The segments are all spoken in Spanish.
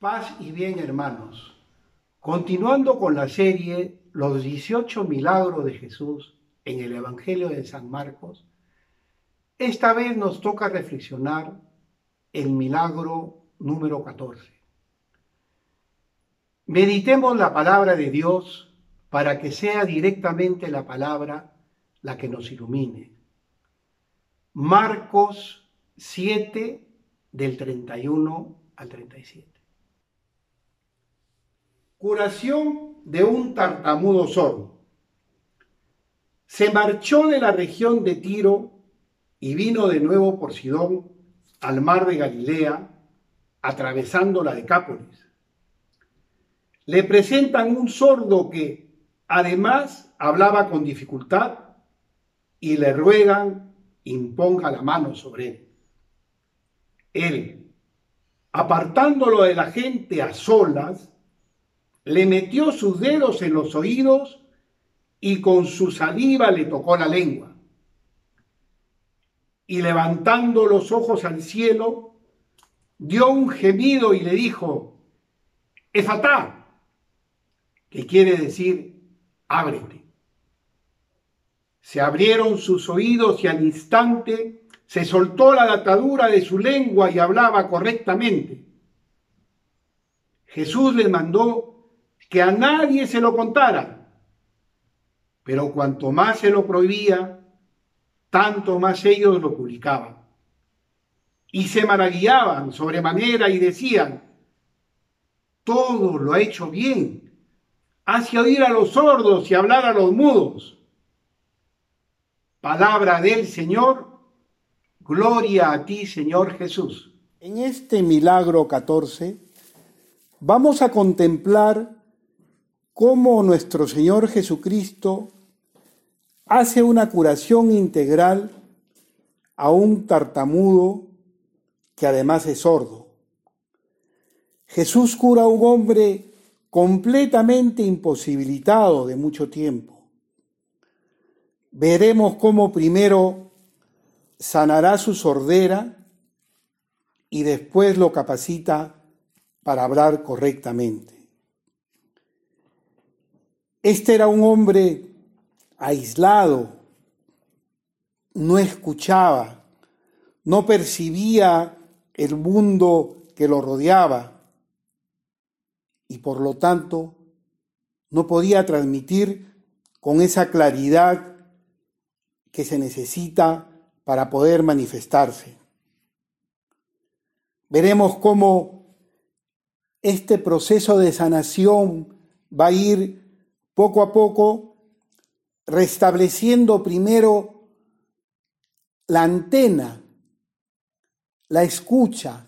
Paz y bien, hermanos. Continuando con la serie Los 18 milagros de Jesús en el Evangelio de San Marcos, esta vez nos toca reflexionar el milagro número 14. Meditemos la palabra de Dios para que sea directamente la palabra la que nos ilumine. Marcos 7 del 31 al 37. Curación de un tartamudo sordo. Se marchó de la región de Tiro y vino de nuevo por Sidón al mar de Galilea, atravesando la Decápolis. Le presentan un sordo que además hablaba con dificultad y le ruegan imponga la mano sobre él. Él, apartándolo de la gente a solas, le metió sus dedos en los oídos y con su saliva le tocó la lengua. Y levantando los ojos al cielo, dio un gemido y le dijo, Efatá, que quiere decir, ábrete. Se abrieron sus oídos y al instante se soltó la atadura de su lengua y hablaba correctamente. Jesús le mandó que a nadie se lo contara. Pero cuanto más se lo prohibía, tanto más ellos lo publicaban. Y se maravillaban sobremanera y decían, todo lo ha hecho bien, hace oír a los sordos y hablar a los mudos. Palabra del Señor, gloria a ti, Señor Jesús. En este milagro 14 vamos a contemplar cómo nuestro Señor Jesucristo hace una curación integral a un tartamudo que además es sordo. Jesús cura a un hombre completamente imposibilitado de mucho tiempo. Veremos cómo primero sanará su sordera y después lo capacita para hablar correctamente. Este era un hombre aislado, no escuchaba, no percibía el mundo que lo rodeaba y por lo tanto no podía transmitir con esa claridad que se necesita para poder manifestarse. Veremos cómo este proceso de sanación va a ir poco a poco restableciendo primero la antena, la escucha,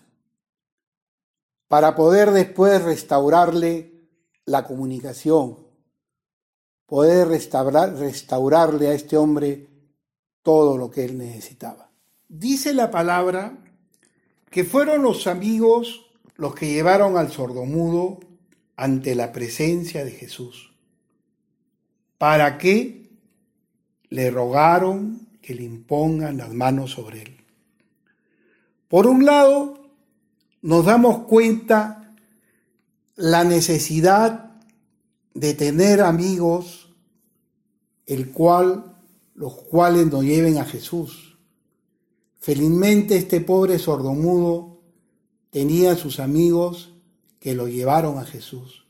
para poder después restaurarle la comunicación, poder restaurar, restaurarle a este hombre todo lo que él necesitaba. Dice la palabra que fueron los amigos los que llevaron al sordomudo ante la presencia de Jesús. ¿Para qué? Le rogaron que le impongan las manos sobre él. Por un lado, nos damos cuenta la necesidad de tener amigos, el cual, los cuales nos lleven a Jesús. Felizmente este pobre sordomudo tenía sus amigos que lo llevaron a Jesús.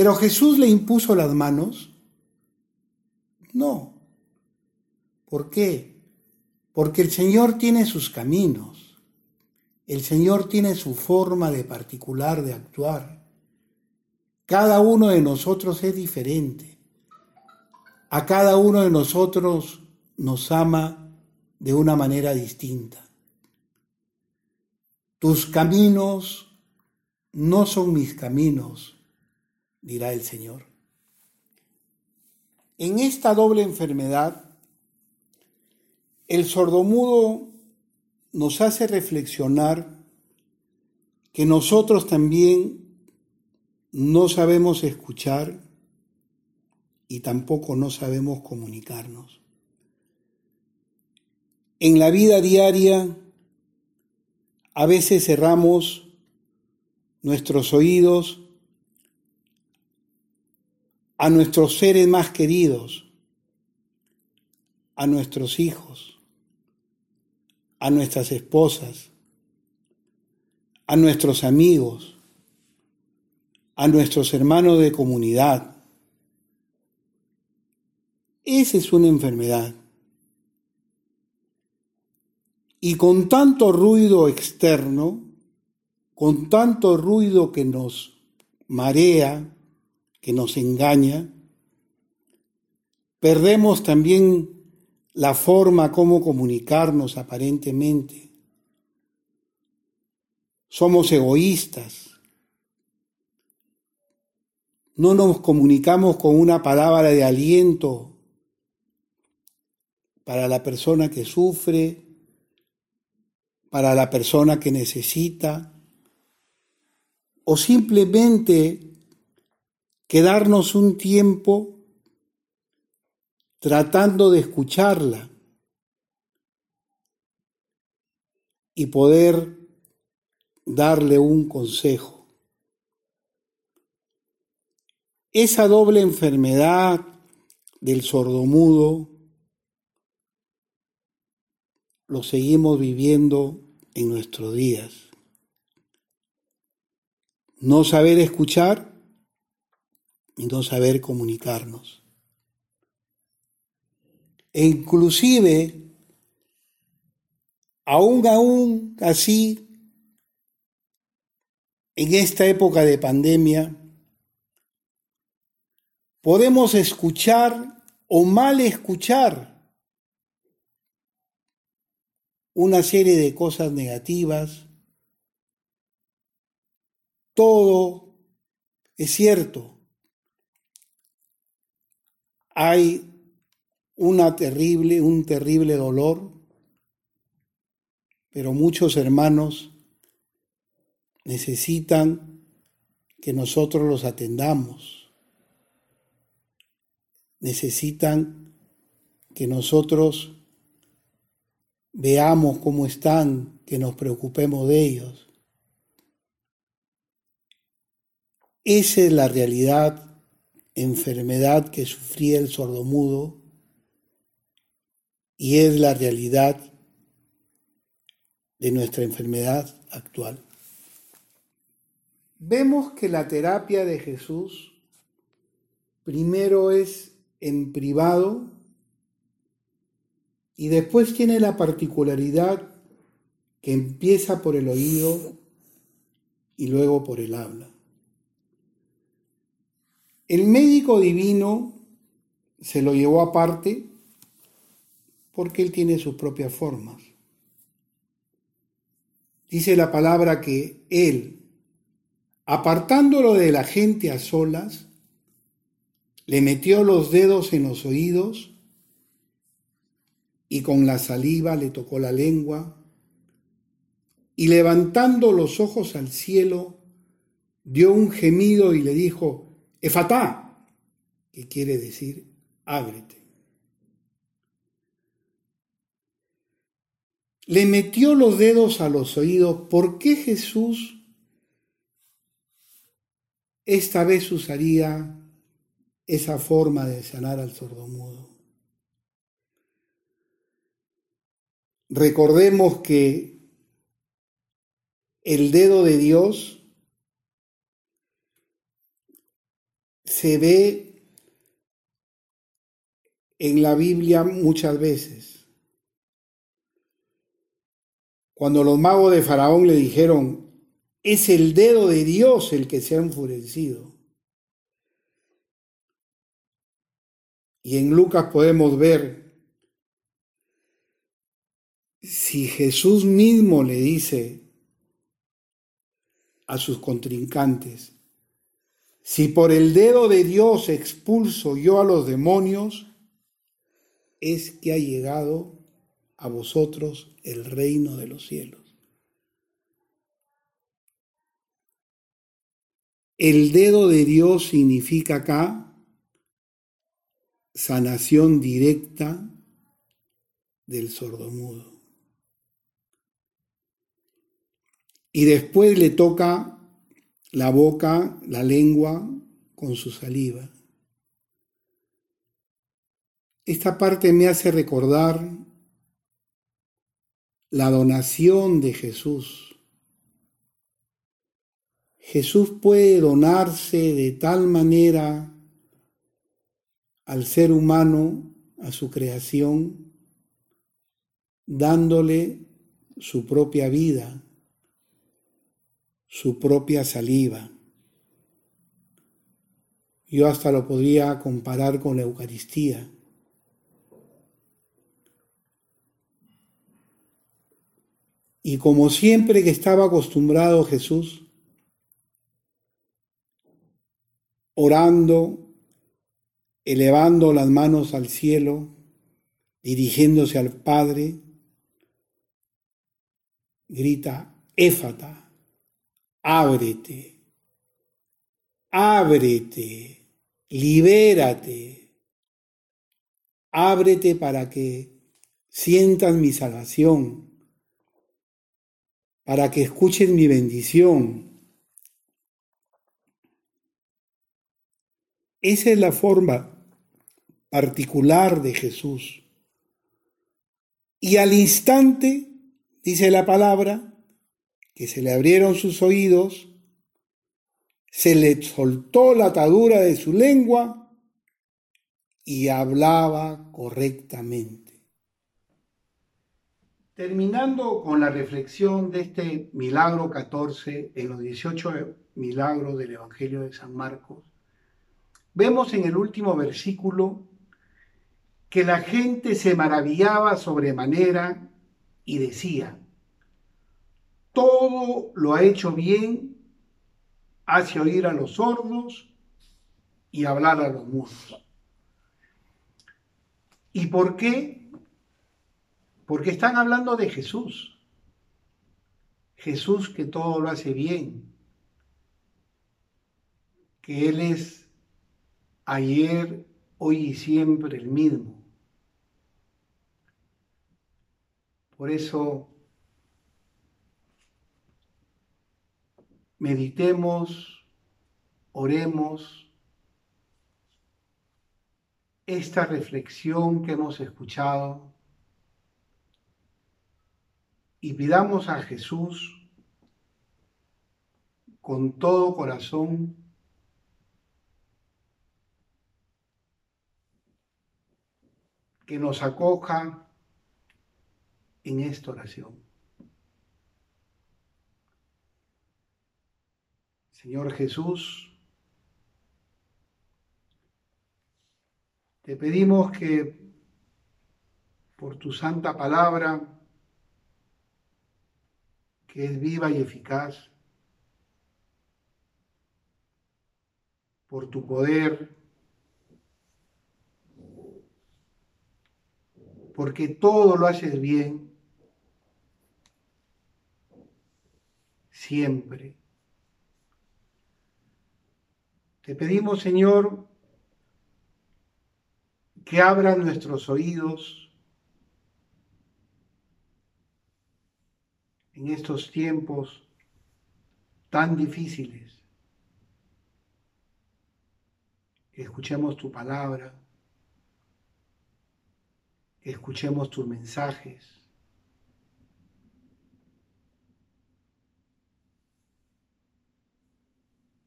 ¿Pero Jesús le impuso las manos? No. ¿Por qué? Porque el Señor tiene sus caminos. El Señor tiene su forma de particular de actuar. Cada uno de nosotros es diferente. A cada uno de nosotros nos ama de una manera distinta. Tus caminos no son mis caminos, dirá el Señor. En esta doble enfermedad, el sordomudo nos hace reflexionar que nosotros también no sabemos escuchar y tampoco no sabemos comunicarnos. En la vida diaria, a veces cerramos nuestros oídos a nuestros seres más queridos, a nuestros hijos, a nuestras esposas, a nuestros amigos, a nuestros hermanos de comunidad. Esa es una enfermedad. Y con tanto ruido externo, con tanto ruido que nos marea, que nos engaña, perdemos también la forma como comunicarnos aparentemente. Somos egoístas. No nos comunicamos con una palabra de aliento para la persona que sufre, para la persona que necesita, o simplemente quedarnos un tiempo tratando de escucharla y poder darle un consejo. Esa doble enfermedad del sordomudo lo seguimos viviendo en nuestros días. No saber escuchar y no saber comunicarnos. E inclusive, aún aún así, en esta época de pandemia, podemos escuchar o mal escuchar una serie de cosas negativas. Todo es cierto, hay una terrible, un terrible dolor, pero muchos hermanos necesitan que nosotros los atendamos, necesitan que nosotros veamos cómo están, que nos preocupemos de ellos. Esa es la realidad enfermedad que sufría el sordomudo y es la realidad de nuestra enfermedad actual. Vemos que la terapia de Jesús primero es en privado y después tiene la particularidad que empieza por el oído y luego por el habla. El médico divino se lo llevó aparte porque él tiene sus propias formas. Dice la palabra que él, apartándolo de la gente a solas, le metió los dedos en los oídos y con la saliva le tocó la lengua y levantando los ojos al cielo, dio un gemido y le dijo, Efatá, que quiere decir ábrete. Le metió los dedos a los oídos. ¿Por qué Jesús esta vez usaría esa forma de sanar al sordomudo? Recordemos que el dedo de Dios se ve en la Biblia muchas veces. Cuando los magos de Faraón le dijeron, es el dedo de Dios el que se ha enfurecido. Y en Lucas podemos ver si Jesús mismo le dice a sus contrincantes, si por el dedo de Dios expulso yo a los demonios, es que ha llegado a vosotros el reino de los cielos. El dedo de Dios significa acá sanación directa del sordomudo. Y después le toca la boca, la lengua con su saliva. Esta parte me hace recordar la donación de Jesús. Jesús puede donarse de tal manera al ser humano, a su creación, dándole su propia vida, su propia saliva. Yo hasta lo podría comparar con la Eucaristía. Y como siempre que estaba acostumbrado Jesús, orando, elevando las manos al cielo, dirigiéndose al Padre, grita, éfata, ábrete, ábrete, libérate, ábrete para que sientas mi salvación para que escuchen mi bendición. Esa es la forma particular de Jesús. Y al instante, dice la palabra, que se le abrieron sus oídos, se le soltó la atadura de su lengua y hablaba correctamente. Terminando con la reflexión de este milagro 14 en los 18 milagros del Evangelio de San Marcos, vemos en el último versículo que la gente se maravillaba sobremanera y decía, todo lo ha hecho bien, hace oír a los sordos y hablar a los mudos. ¿Y por qué? Porque están hablando de Jesús. Jesús que todo lo hace bien. Que Él es ayer, hoy y siempre el mismo. Por eso meditemos, oremos esta reflexión que hemos escuchado y pidamos a Jesús con todo corazón que nos acoja en esta oración. Señor Jesús, te pedimos que por tu santa palabra que es viva y eficaz, por tu poder, porque todo lo haces bien, siempre. Te pedimos, Señor, que abran nuestros oídos en estos tiempos tan difíciles. Que escuchemos tu palabra, que escuchemos tus mensajes.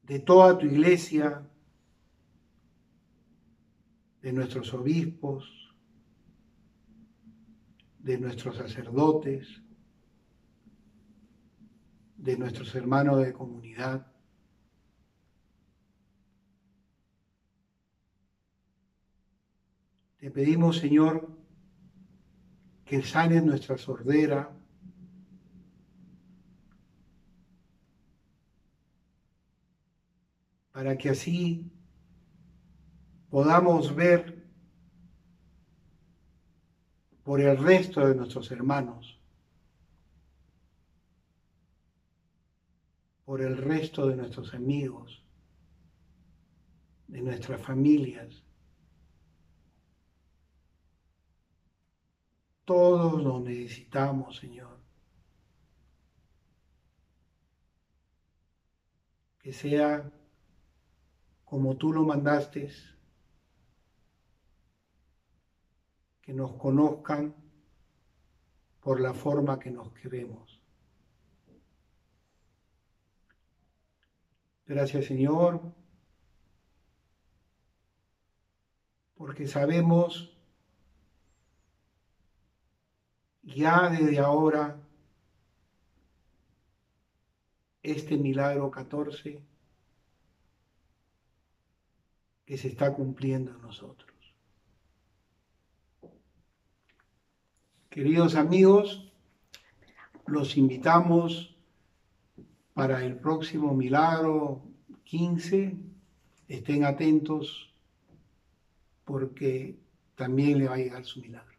De toda tu iglesia, de nuestros obispos, de nuestros sacerdotes, de nuestros hermanos de comunidad. Te pedimos, Señor, que sanes nuestra sordera, para que así podamos ver por el resto de nuestros hermanos por el resto de nuestros amigos, de nuestras familias. Todos lo necesitamos, Señor. que sea como tú lo mandaste, que nos conozcan por la forma que nos queremos. Gracias Señor, porque sabemos ya desde ahora este milagro 14 que se está cumpliendo en nosotros. Queridos amigos, los invitamos para el próximo milagro 15. Estén atentos porque también le va a llegar su milagro.